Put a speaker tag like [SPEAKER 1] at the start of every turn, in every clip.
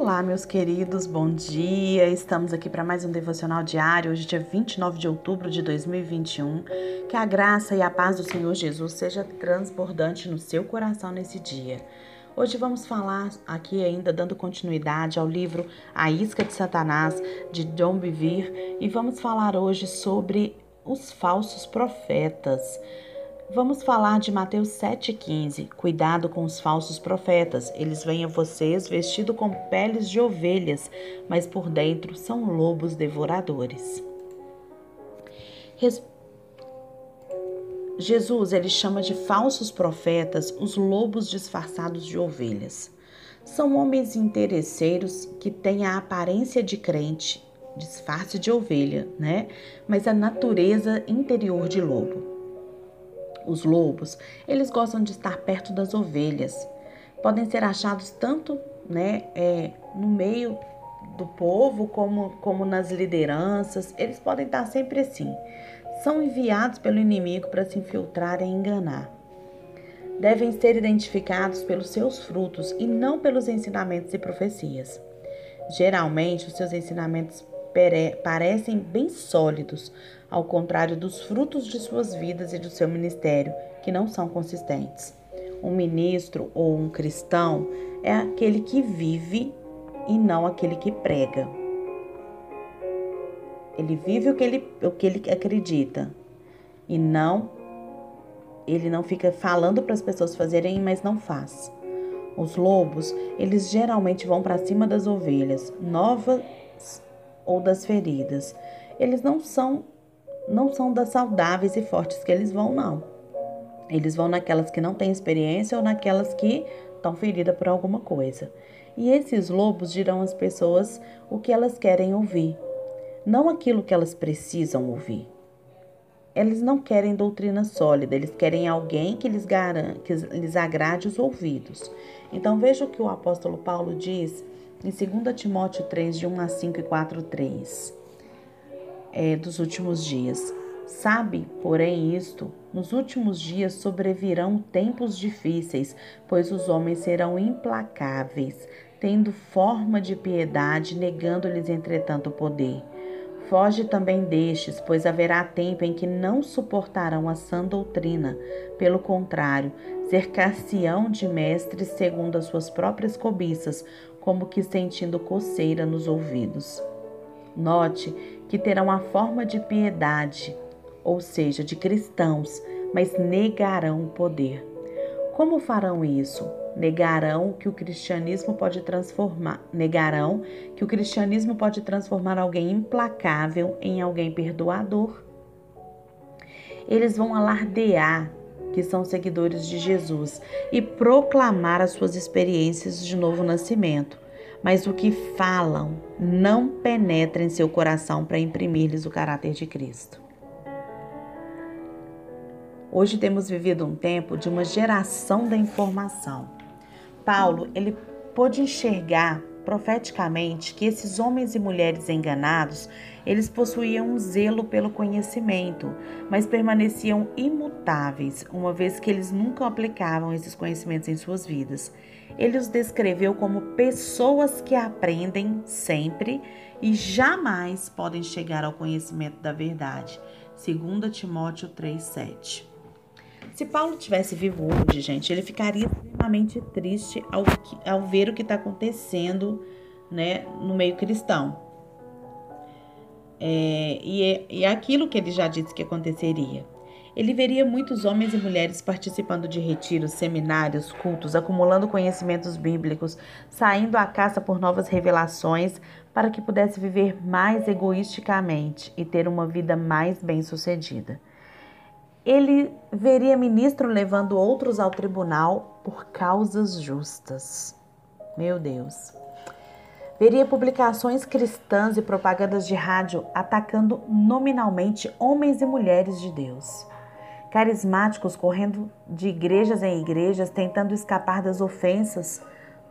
[SPEAKER 1] Olá, meus queridos, bom dia. Estamos aqui para mais um devocional diário, hoje, dia 29 de outubro de 2021. Que a graça e a paz do Senhor Jesus seja transbordante no seu coração nesse dia. Hoje vamos falar aqui ainda dando continuidade ao livro A Isca de Satanás de John Bevere e vamos falar hoje sobre os falsos profetas. Vamos falar de Mateus 7,15. Cuidado com os falsos profetas. Eles vêm a vocês vestidos com peles de ovelhas, mas por dentro são lobos devoradores. Res... Jesus ele chama de falsos profetas os lobos disfarçados de ovelhas. São homens interesseiros que têm a aparência de crente, disfarce de ovelha, né? Mas a natureza interior de lobo. Os lobos, eles gostam de estar perto das ovelhas. Podem ser achados tanto né, é, no meio do povo como, como nas lideranças. Eles podem estar sempre assim. São enviados pelo inimigo para se infiltrar e enganar. Devem ser identificados pelos seus frutos e não pelos ensinamentos e profecias. Geralmente, os seus ensinamentos parecem bem sólidos, ao contrário dos frutos de suas vidas e do seu ministério, que não são consistentes. Um ministro ou um cristão é aquele que vive e não aquele que prega. Ele vive o que ele, o que ele acredita e não ele não fica falando para as pessoas fazerem, mas não faz. Os lobos, eles geralmente vão para cima das ovelhas, novas ou das feridas. Eles não são não são das saudáveis e fortes que eles vão, não. Eles vão naquelas que não têm experiência ou naquelas que estão feridas por alguma coisa. E esses lobos dirão às pessoas o que elas querem ouvir, não aquilo que elas precisam ouvir. Eles não querem doutrina sólida, eles querem alguém que lhes, garan, que lhes agrade os ouvidos. Então veja o que o apóstolo Paulo diz em 2 Timóteo 3, de 1 a 5 e 4, 3 é, dos últimos dias. Sabe, porém, isto: nos últimos dias sobrevirão tempos difíceis, pois os homens serão implacáveis, tendo forma de piedade, negando-lhes, entretanto, o poder. Foge também destes, pois haverá tempo em que não suportarão a sã doutrina. Pelo contrário, cercar-se-ão de mestres segundo as suas próprias cobiças, como que sentindo coceira nos ouvidos. Note que terão a forma de piedade, ou seja, de cristãos, mas negarão o poder. Como farão isso? Negarão que o cristianismo pode transformar, negarão que o cristianismo pode transformar alguém implacável em alguém perdoador. Eles vão alardear que são seguidores de Jesus e proclamar as suas experiências de novo nascimento mas o que falam não penetra em seu coração para imprimir-lhes o caráter de Cristo. Hoje temos vivido um tempo de uma geração da informação. Paulo, ele pôde enxergar profeticamente que esses homens e mulheres enganados, eles possuíam um zelo pelo conhecimento, mas permaneciam imutáveis, uma vez que eles nunca aplicavam esses conhecimentos em suas vidas. Ele os descreveu como pessoas que aprendem sempre e jamais podem chegar ao conhecimento da verdade. 2 Timóteo 3:7. Se Paulo tivesse vivo hoje, gente, ele ficaria extremamente triste ao, ao ver o que está acontecendo né, no meio cristão. É, e, é, e é aquilo que ele já disse que aconteceria. Ele veria muitos homens e mulheres participando de retiros, seminários, cultos, acumulando conhecimentos bíblicos, saindo à caça por novas revelações para que pudesse viver mais egoisticamente e ter uma vida mais bem-sucedida. Ele veria ministro levando outros ao tribunal por causas justas. Meu Deus. Veria publicações cristãs e propagandas de rádio atacando nominalmente homens e mulheres de Deus carismáticos correndo de igrejas em igrejas, tentando escapar das ofensas,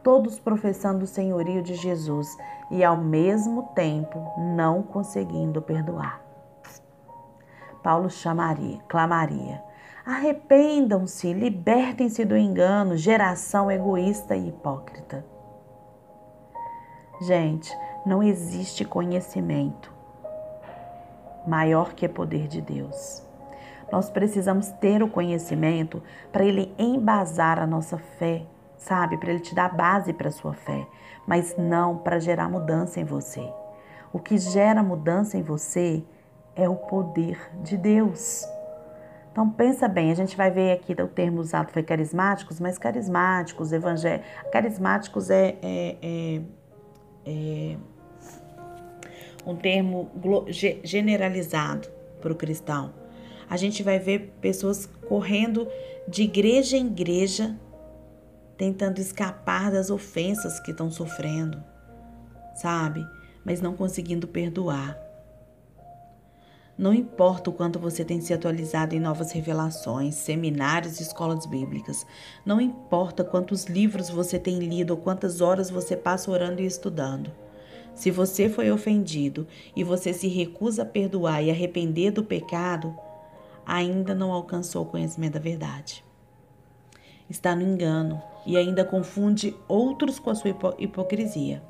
[SPEAKER 1] todos professando o senhorio de Jesus e ao mesmo tempo não conseguindo perdoar. Paulo chamaria, clamaria: Arrependam-se, libertem-se do engano, geração egoísta e hipócrita. Gente, não existe conhecimento maior que o poder de Deus. Nós precisamos ter o conhecimento para ele embasar a nossa fé, sabe? Para ele te dar base para a sua fé, mas não para gerar mudança em você. O que gera mudança em você é o poder de Deus. Então pensa bem, a gente vai ver aqui o termo usado foi carismáticos, mas carismáticos, evangélicos, carismáticos é, é, é, é um termo generalizado para o cristão. A gente vai ver pessoas correndo de igreja em igreja, tentando escapar das ofensas que estão sofrendo, sabe? Mas não conseguindo perdoar. Não importa o quanto você tem se atualizado em novas revelações, seminários e escolas bíblicas. Não importa quantos livros você tem lido ou quantas horas você passa orando e estudando. Se você foi ofendido e você se recusa a perdoar e arrepender do pecado, ainda não alcançou o conhecimento da verdade. Está no engano e ainda confunde outros com a sua hipocrisia.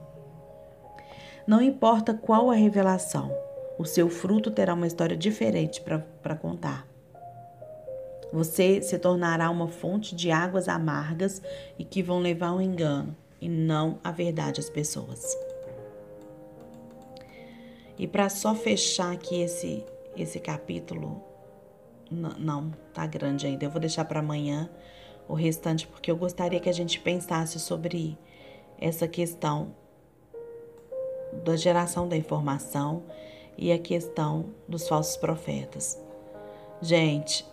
[SPEAKER 1] Não importa qual a revelação, o seu fruto terá uma história diferente para contar. Você se tornará uma fonte de águas amargas e que vão levar ao engano e não a verdade às pessoas. E para só fechar aqui esse esse capítulo, não, tá grande ainda. Eu vou deixar para amanhã o restante porque eu gostaria que a gente pensasse sobre essa questão da geração da informação e a questão dos falsos profetas. Gente,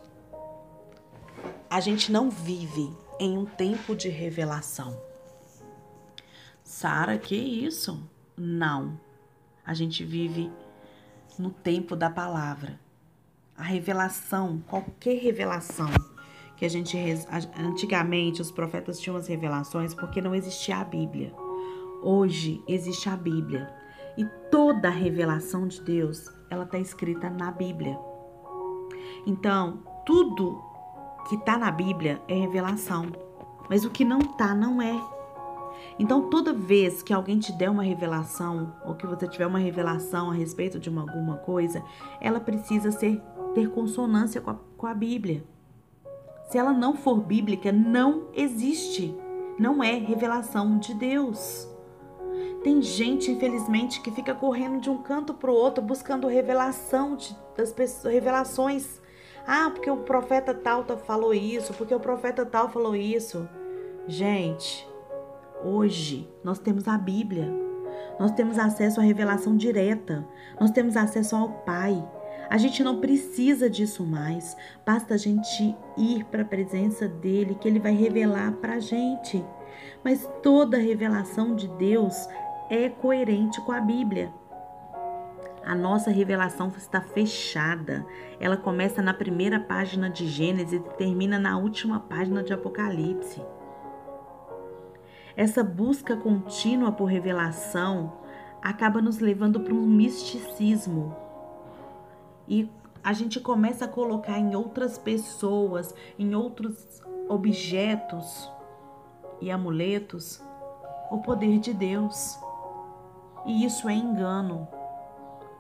[SPEAKER 1] a gente não vive em um tempo de revelação. Sara, que isso? Não. A gente vive no tempo da palavra. A revelação, qualquer revelação que a gente antigamente os profetas tinham as revelações porque não existia a Bíblia. Hoje existe a Bíblia e toda a revelação de Deus ela está escrita na Bíblia. Então tudo que está na Bíblia é revelação, mas o que não está não é. Então, toda vez que alguém te der uma revelação, ou que você tiver uma revelação a respeito de uma, alguma coisa, ela precisa ser, ter consonância com a, com a Bíblia. Se ela não for bíblica, não existe. Não é revelação de Deus. Tem gente, infelizmente, que fica correndo de um canto para o outro buscando revelação de, das pessoas, revelações. Ah, porque o profeta tal falou isso, porque o profeta tal falou isso. Gente, Hoje nós temos a Bíblia, nós temos acesso à revelação direta, nós temos acesso ao Pai. A gente não precisa disso mais, basta a gente ir para a presença dele, que ele vai revelar para a gente. Mas toda revelação de Deus é coerente com a Bíblia. A nossa revelação está fechada. Ela começa na primeira página de Gênesis e termina na última página de Apocalipse. Essa busca contínua por revelação acaba nos levando para um misticismo. E a gente começa a colocar em outras pessoas, em outros objetos e amuletos o poder de Deus. E isso é engano.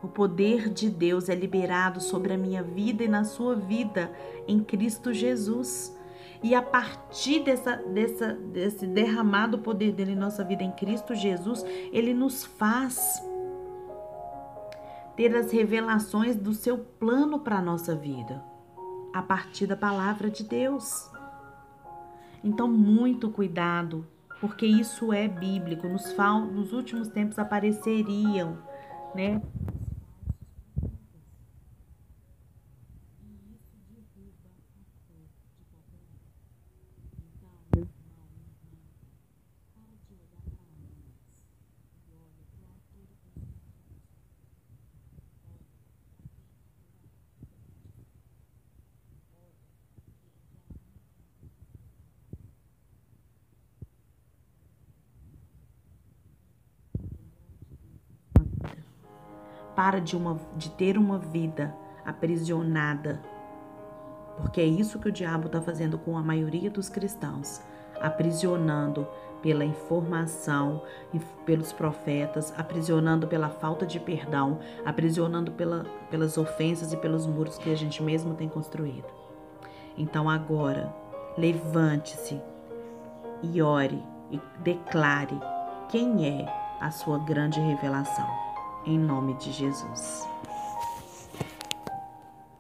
[SPEAKER 1] O poder de Deus é liberado sobre a minha vida e na sua vida em Cristo Jesus. E a partir dessa, dessa, desse derramado poder dele em nossa vida em Cristo Jesus, ele nos faz ter as revelações do seu plano para a nossa vida, a partir da palavra de Deus. Então, muito cuidado, porque isso é bíblico. Nos, nos últimos tempos apareceriam, né? Para de, uma, de ter uma vida aprisionada. Porque é isso que o diabo está fazendo com a maioria dos cristãos. aprisionando pela informação, pelos profetas, aprisionando pela falta de perdão, aprisionando pela, pelas ofensas e pelos muros que a gente mesmo tem construído. Então agora, levante-se e ore e declare quem é a sua grande revelação. Em nome de Jesus.